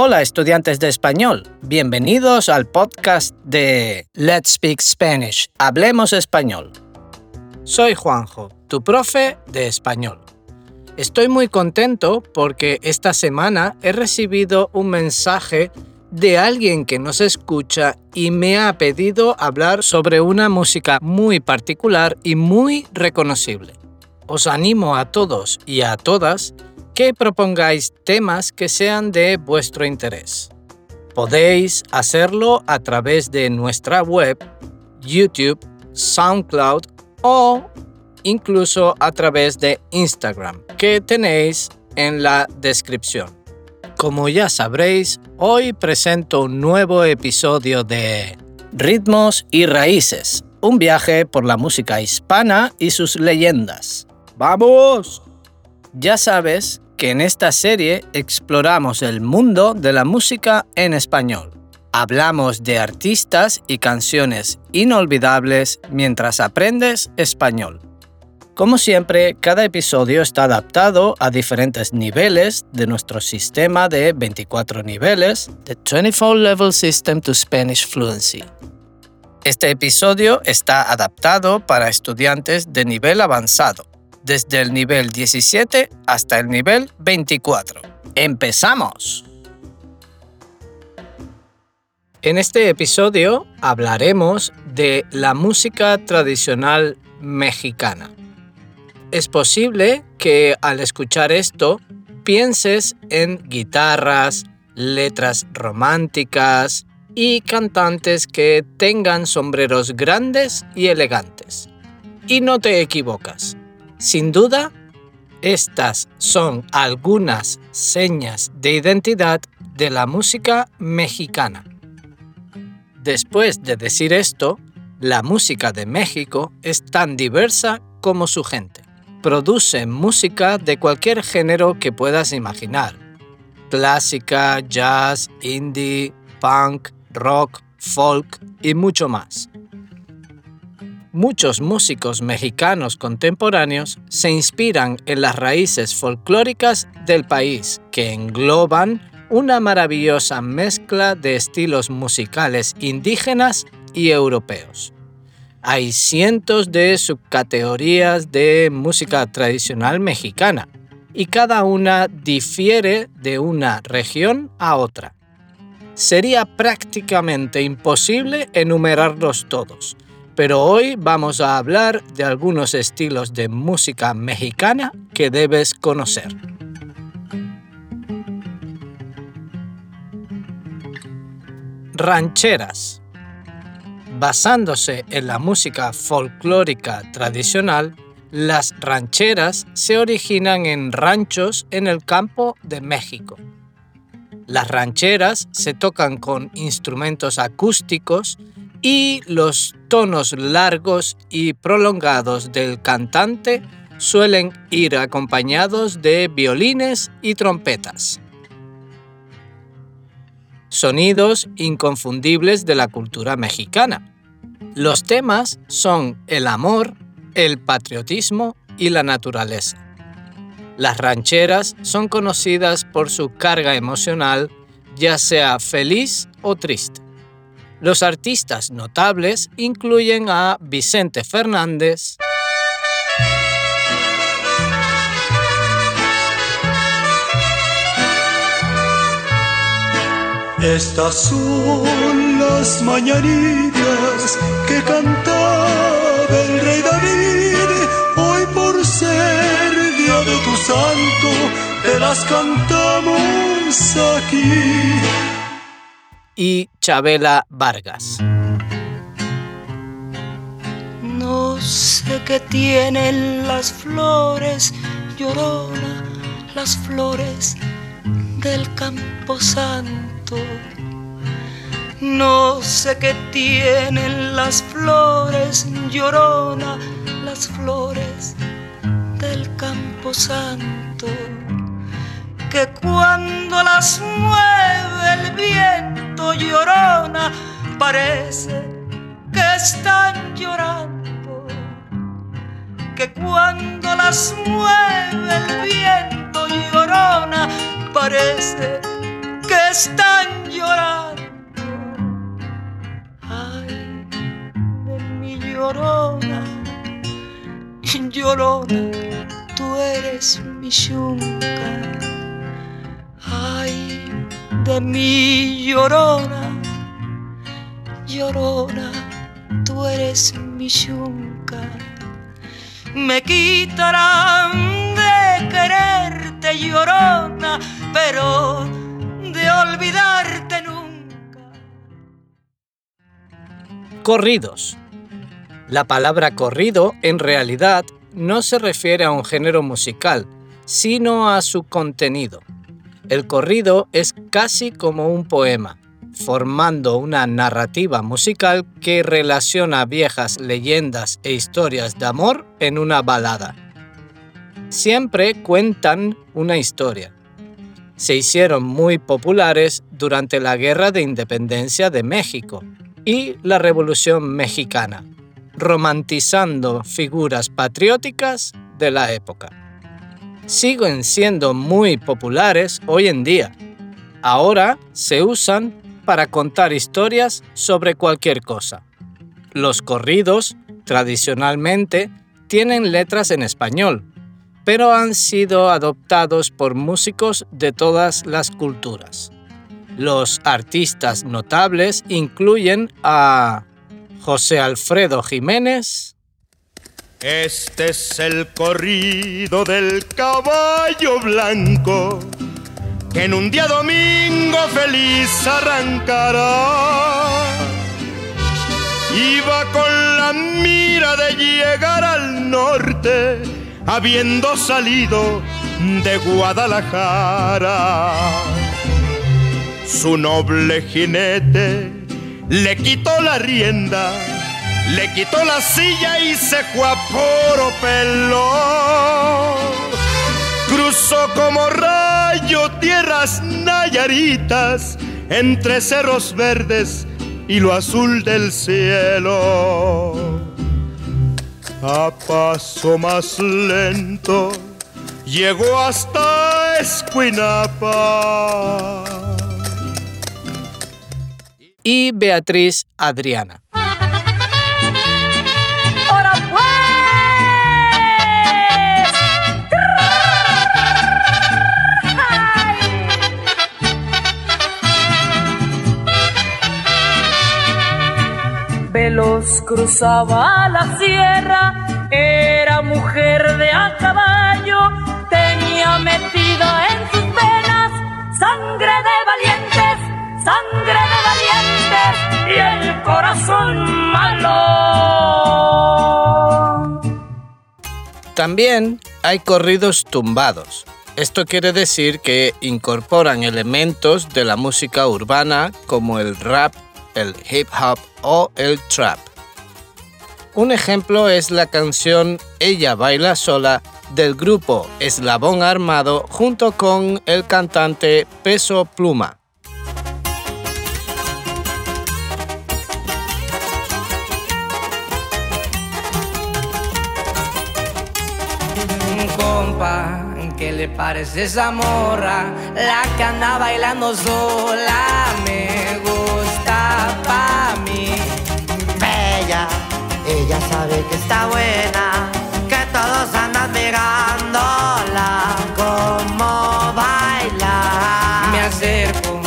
Hola estudiantes de español, bienvenidos al podcast de Let's Speak Spanish, Hablemos Español. Soy Juanjo, tu profe de español. Estoy muy contento porque esta semana he recibido un mensaje de alguien que nos escucha y me ha pedido hablar sobre una música muy particular y muy reconocible. Os animo a todos y a todas que propongáis temas que sean de vuestro interés. Podéis hacerlo a través de nuestra web, YouTube, SoundCloud o incluso a través de Instagram, que tenéis en la descripción. Como ya sabréis, hoy presento un nuevo episodio de Ritmos y Raíces, un viaje por la música hispana y sus leyendas. ¡Vamos! Ya sabes que en esta serie exploramos el mundo de la música en español. Hablamos de artistas y canciones inolvidables mientras aprendes español. Como siempre, cada episodio está adaptado a diferentes niveles de nuestro sistema de 24 niveles, The 24 Level System to Spanish Fluency. Este episodio está adaptado para estudiantes de nivel avanzado, desde el nivel 17 hasta el nivel 24. ¡Empezamos! En este episodio hablaremos de la música tradicional mexicana. Es posible que al escuchar esto pienses en guitarras, letras románticas y cantantes que tengan sombreros grandes y elegantes. Y no te equivocas. Sin duda, estas son algunas señas de identidad de la música mexicana. Después de decir esto, la música de México es tan diversa como su gente produce música de cualquier género que puedas imaginar. Clásica, jazz, indie, punk, rock, folk y mucho más. Muchos músicos mexicanos contemporáneos se inspiran en las raíces folclóricas del país, que engloban una maravillosa mezcla de estilos musicales indígenas y europeos. Hay cientos de subcategorías de música tradicional mexicana y cada una difiere de una región a otra. Sería prácticamente imposible enumerarlos todos, pero hoy vamos a hablar de algunos estilos de música mexicana que debes conocer. Rancheras Basándose en la música folclórica tradicional, las rancheras se originan en ranchos en el campo de México. Las rancheras se tocan con instrumentos acústicos y los tonos largos y prolongados del cantante suelen ir acompañados de violines y trompetas sonidos inconfundibles de la cultura mexicana. Los temas son el amor, el patriotismo y la naturaleza. Las rancheras son conocidas por su carga emocional, ya sea feliz o triste. Los artistas notables incluyen a Vicente Fernández, Estas son las mañanitas que cantaba el rey David. Hoy por ser día de tu santo, te las cantamos aquí. Y Chabela Vargas. No sé qué tienen las flores, llorona, las flores del campo santo no sé qué tienen las flores, llorona, las flores del campo santo, que cuando las mueve el viento llorona, parece que están llorando, que cuando las mueve el viento llorona, parece que están llorando. Ay, de mi llorona, llorona, tú eres mi yunca. De mi llorona, llorona, tú eres mi yunca. Me quitarán de quererte llorona, pero de olvidarte nunca. Corridos. La palabra corrido en realidad no se refiere a un género musical, sino a su contenido. El corrido es casi como un poema, formando una narrativa musical que relaciona viejas leyendas e historias de amor en una balada. Siempre cuentan una historia. Se hicieron muy populares durante la Guerra de Independencia de México y la Revolución Mexicana, romantizando figuras patrióticas de la época. Siguen siendo muy populares hoy en día. Ahora se usan para contar historias sobre cualquier cosa. Los corridos, tradicionalmente, tienen letras en español, pero han sido adoptados por músicos de todas las culturas. Los artistas notables incluyen a José Alfredo Jiménez, Este es el corrido del caballo blanco que en un día domingo feliz arrancará. Iba con la mira de llegar al norte, habiendo salido de Guadalajara. Su noble jinete le quitó la rienda, le quitó la silla y se fue a pelo. Cruzó como rayo tierras nayaritas entre cerros verdes y lo azul del cielo. A paso más lento llegó hasta Escuinapa. y Beatriz Adriana. Veloz cruzaba la sierra, era mujer de a caballo, tenía metida en sus venas sangre de valientes, sangre de valientes y el corazón malo. También hay corridos tumbados. Esto quiere decir que incorporan elementos de la música urbana como el rap, el hip hop o el trap. Un ejemplo es la canción Ella baila sola del grupo Eslabón Armado junto con el cantante Peso Pluma. compa, ¿qué le parece esa morra? La que anda bailando sola me gusta pa' mí. Ella sabe que está buena, que todos andan mirándola como baila. Me acerco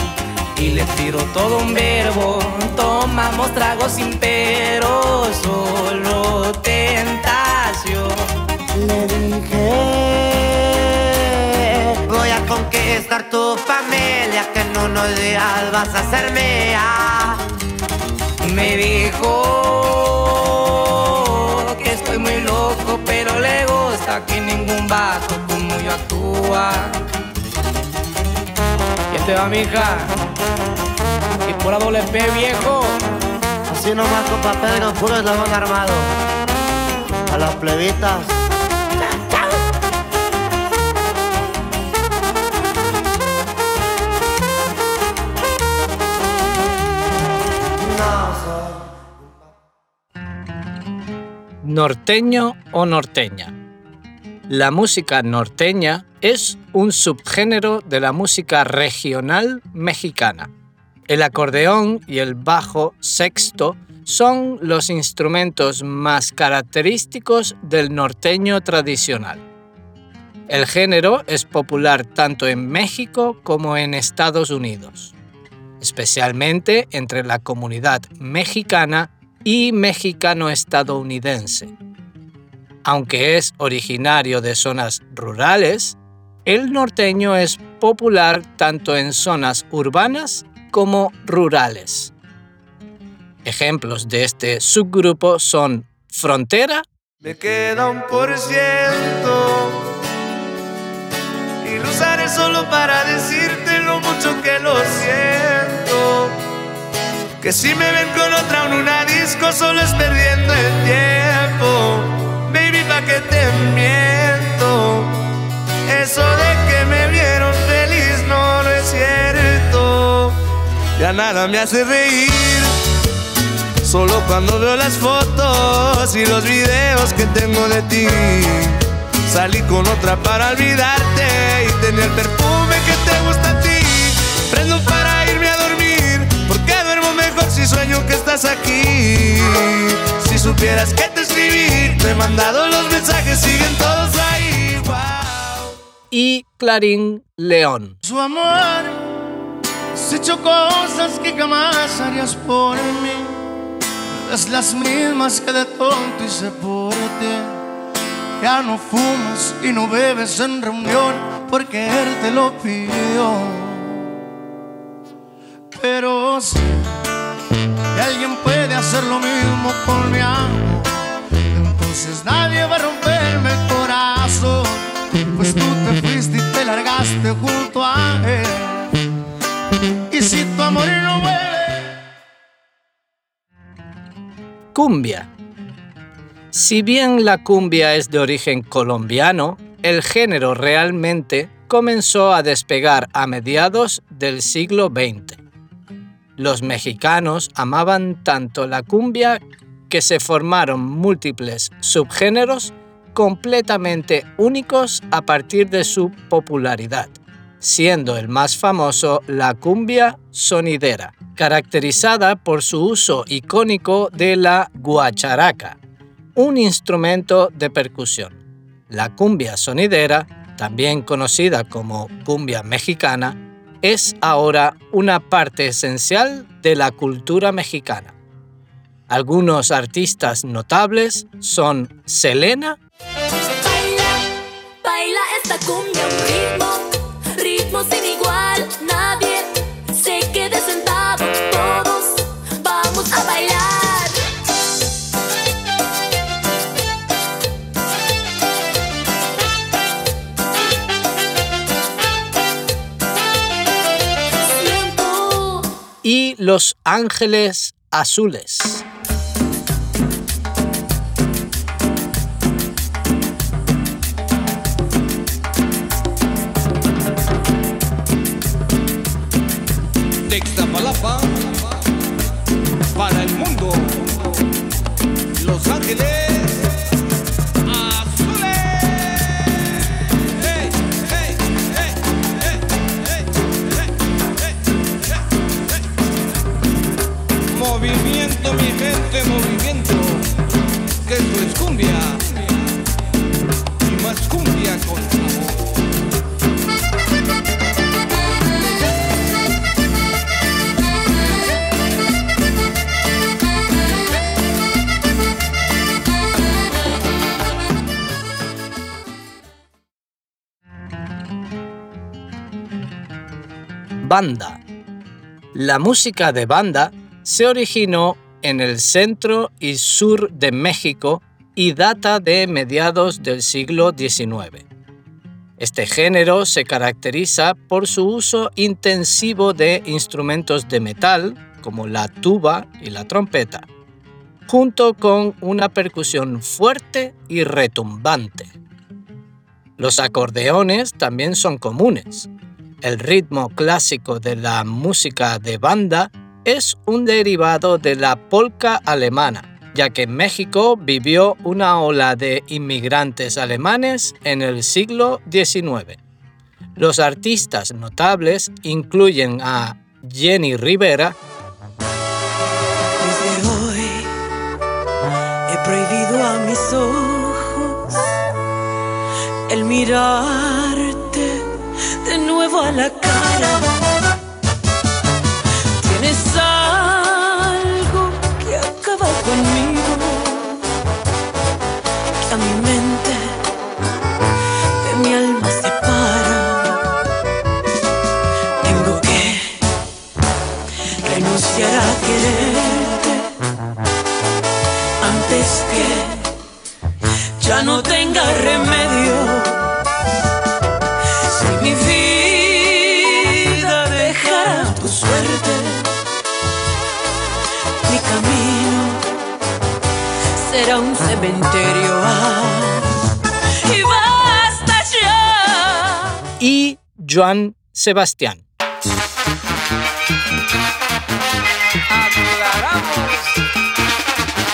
y le tiro todo un verbo. Tomamos tragos sin pero, solo tentación. Le dije, voy a conquistar tu familia, que en unos días vas a ser mía. Me dijo gusta que ningún vato como yo actúa. ¿Quién te va, mija? Y por la doble P, viejo. Así nomás, compa Pedro, puro eslabón armado. A las plebitas. Norteño o norteña. La música norteña es un subgénero de la música regional mexicana. El acordeón y el bajo sexto son los instrumentos más característicos del norteño tradicional. El género es popular tanto en México como en Estados Unidos, especialmente entre la comunidad mexicana y mexicano-estadounidense. Aunque es originario de zonas rurales, el norteño es popular tanto en zonas urbanas como rurales. Ejemplos de este subgrupo son Frontera. Me queda un por ciento y lo usaré solo para decirte lo mucho que lo siento. Que si me ven con otra en una disco solo es perdiendo el tiempo. Que te miento. Eso de que me vieron feliz no, no es cierto. Ya nada me hace reír. Solo cuando veo las fotos y los videos que tengo de ti. Salí con otra para olvidarte y tener el perfume que te gusta a ti. Prendo para irme a dormir, porque duermo mejor si sueño que estás aquí. Si supieras que te te he mandado los mensajes, siguen todos ahí. Wow. y Clarín León. Su amor, has hecho cosas que jamás harías por mí. Es las mismas que de tonto hice por ti. Ya no fumas y no bebes en reunión porque él te lo pidió. Pero si alguien puede hacer lo mismo con mi amor, entonces nadie va a romperme el corazón. Pues tú te fuiste y te largaste junto a él. Y si tu amor no vuelve. Cumbia. Si bien la cumbia es de origen colombiano, el género realmente comenzó a despegar a mediados del siglo XX. Los mexicanos amaban tanto la cumbia que se formaron múltiples subgéneros completamente únicos a partir de su popularidad, siendo el más famoso la cumbia sonidera, caracterizada por su uso icónico de la guacharaca, un instrumento de percusión. La cumbia sonidera, también conocida como cumbia mexicana, es ahora una parte esencial de la cultura mexicana. Algunos artistas notables son Selena, Baila, baila esta cumbia, un ritmo, ritmo sin igual. Nadie se quede sentado, todos vamos a bailar. Siento y Los Ángeles Azules. it is. Banda. La música de banda se originó en el centro y sur de México y data de mediados del siglo XIX. Este género se caracteriza por su uso intensivo de instrumentos de metal, como la tuba y la trompeta, junto con una percusión fuerte y retumbante. Los acordeones también son comunes. El ritmo clásico de la música de banda es un derivado de la polka alemana, ya que México vivió una ola de inmigrantes alemanes en el siglo XIX. Los artistas notables incluyen a Jenny Rivera, Desde hoy he prohibido a mis ojos el mirarte a la cara. Tienes algo que acaba conmigo, que a mi mente de mi alma separa. Tengo que renunciar a quererte antes que ya no tenga remedio. Cementerio. Y basta ya. y Joan Sebastián. Aclaramos.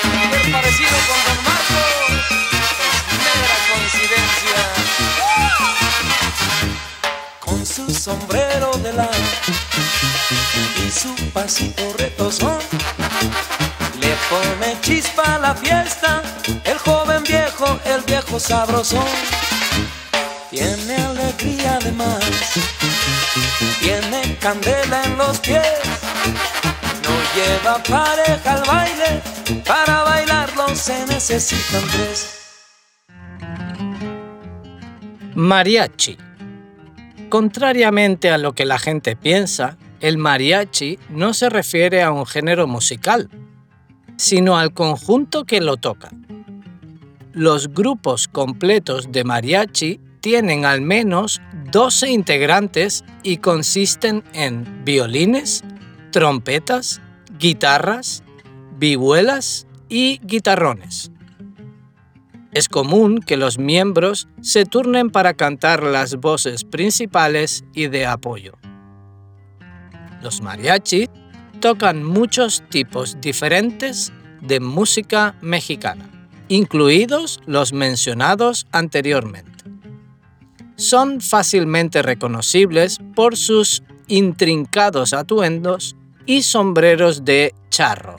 Cualquier parecido con Don Marcos es mera coincidencia. Con su sombrero de lana y su pasito retozón, le pone chispa a la fiesta. Viejo, el viejo sabrosón. Tiene alegría además, tiene candela en los pies. No lleva pareja al baile, para bailarlo se necesitan tres. Mariachi. Contrariamente a lo que la gente piensa, el mariachi no se refiere a un género musical, sino al conjunto que lo toca. Los grupos completos de mariachi tienen al menos 12 integrantes y consisten en violines, trompetas, guitarras, vihuelas y guitarrones. Es común que los miembros se turnen para cantar las voces principales y de apoyo. Los mariachi tocan muchos tipos diferentes de música mexicana, incluidos los mencionados anteriormente. Son fácilmente reconocibles por sus intrincados atuendos y sombreros de charro.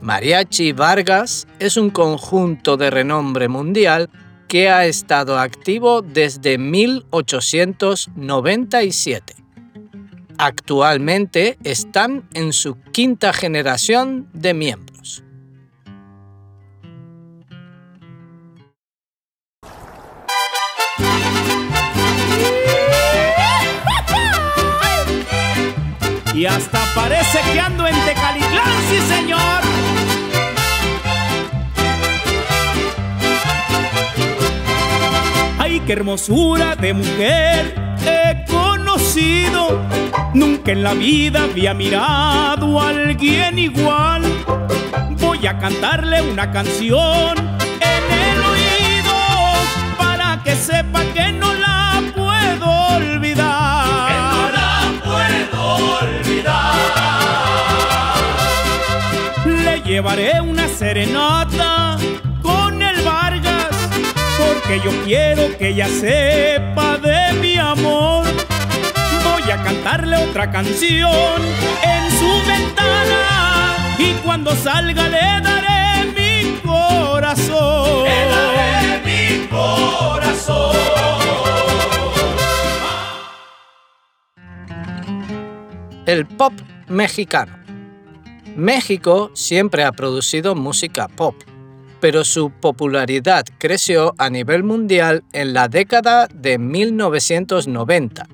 Mariachi Vargas es un conjunto de renombre mundial que ha estado activo desde 1897. Actualmente están en su quinta generación de miembros. Y hasta parece que ando en Tecalitlán, sí señor. Ay, qué hermosura de mujer he conocido. Nunca en la vida había mirado a alguien igual. Voy a cantarle una canción llevaré una serenata con el Vargas, porque yo quiero que ella sepa de mi amor. Voy a cantarle otra canción en su ventana y cuando salga le daré mi corazón. Le daré mi corazón. El pop mexicano. México siempre ha producido música pop, pero su popularidad creció a nivel mundial en la década de 1990,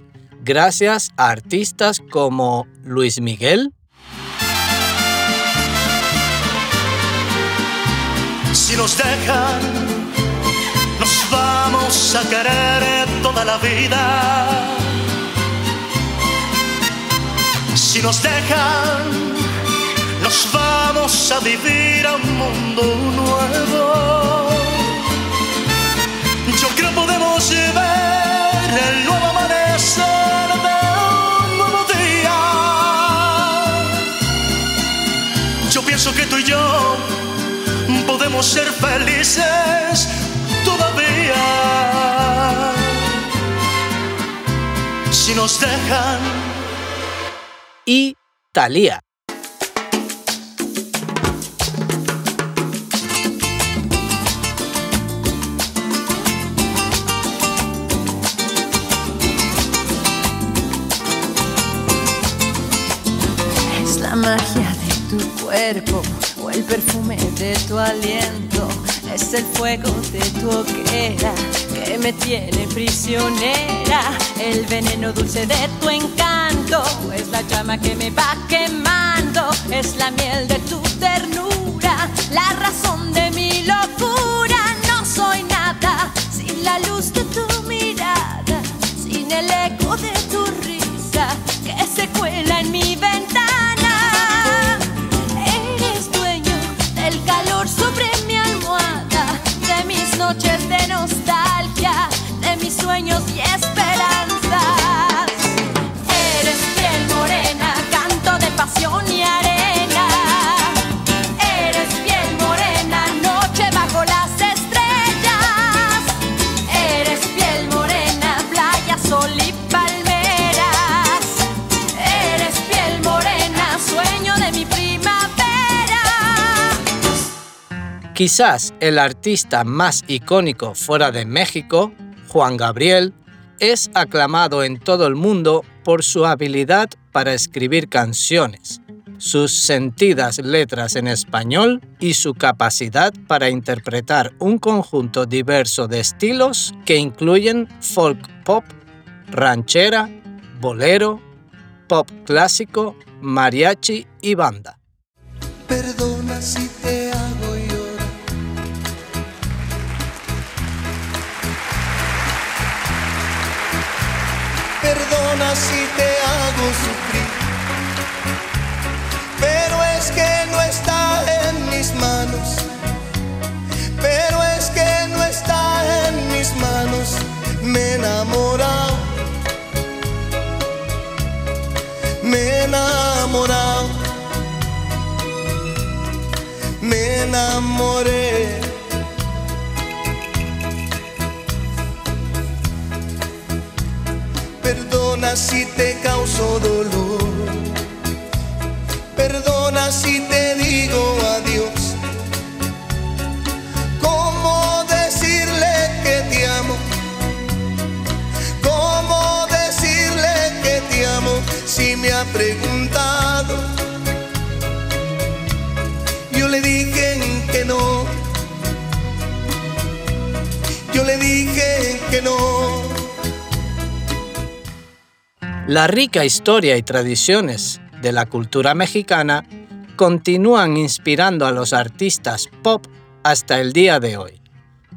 gracias a artistas como Luis Miguel, Si nos dejan, nos vamos a querer toda la vida. Si nos dejan, nos vamos a vivir a un mundo nuevo. Yo creo podemos ver el nuevo amanecer de un nuevo día. Yo pienso que tú y yo podemos ser felices todavía. si nos dejan. Y Thalía. O el perfume de tu aliento. Es el fuego de tu hoguera que me tiene prisionera. El veneno dulce de tu encanto es la llama que me va quemando. Es la miel de tu ternura, la razón de mi locura. No soy nada sin la luz de tu mirada, sin el eco de tu Quizás el artista más icónico fuera de México, Juan Gabriel, es aclamado en todo el mundo por su habilidad para escribir canciones, sus sentidas letras en español y su capacidad para interpretar un conjunto diverso de estilos que incluyen folk pop, ranchera, bolero, pop clásico, mariachi y banda. Perdona si te hago sufrir. Pero es que no está en mis manos. Pero es que no está en mis manos. Me he. Me he. Me enamoré. Perdona si te causo dolor. Perdona si te La rica historia y tradiciones de la cultura mexicana continúan inspirando a los artistas pop hasta el día de hoy.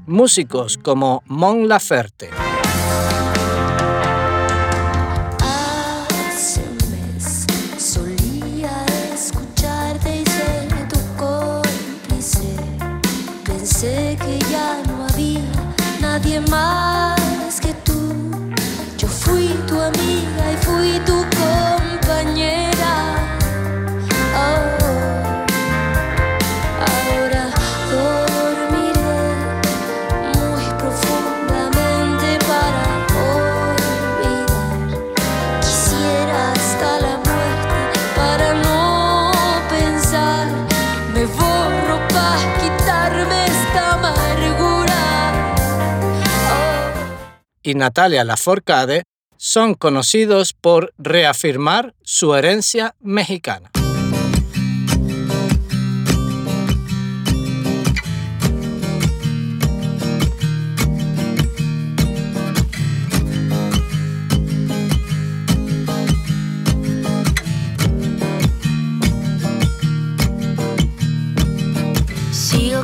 Músicos como Mon Laferte, Natalia Lafourcade son conocidos por reafirmar su herencia mexicana.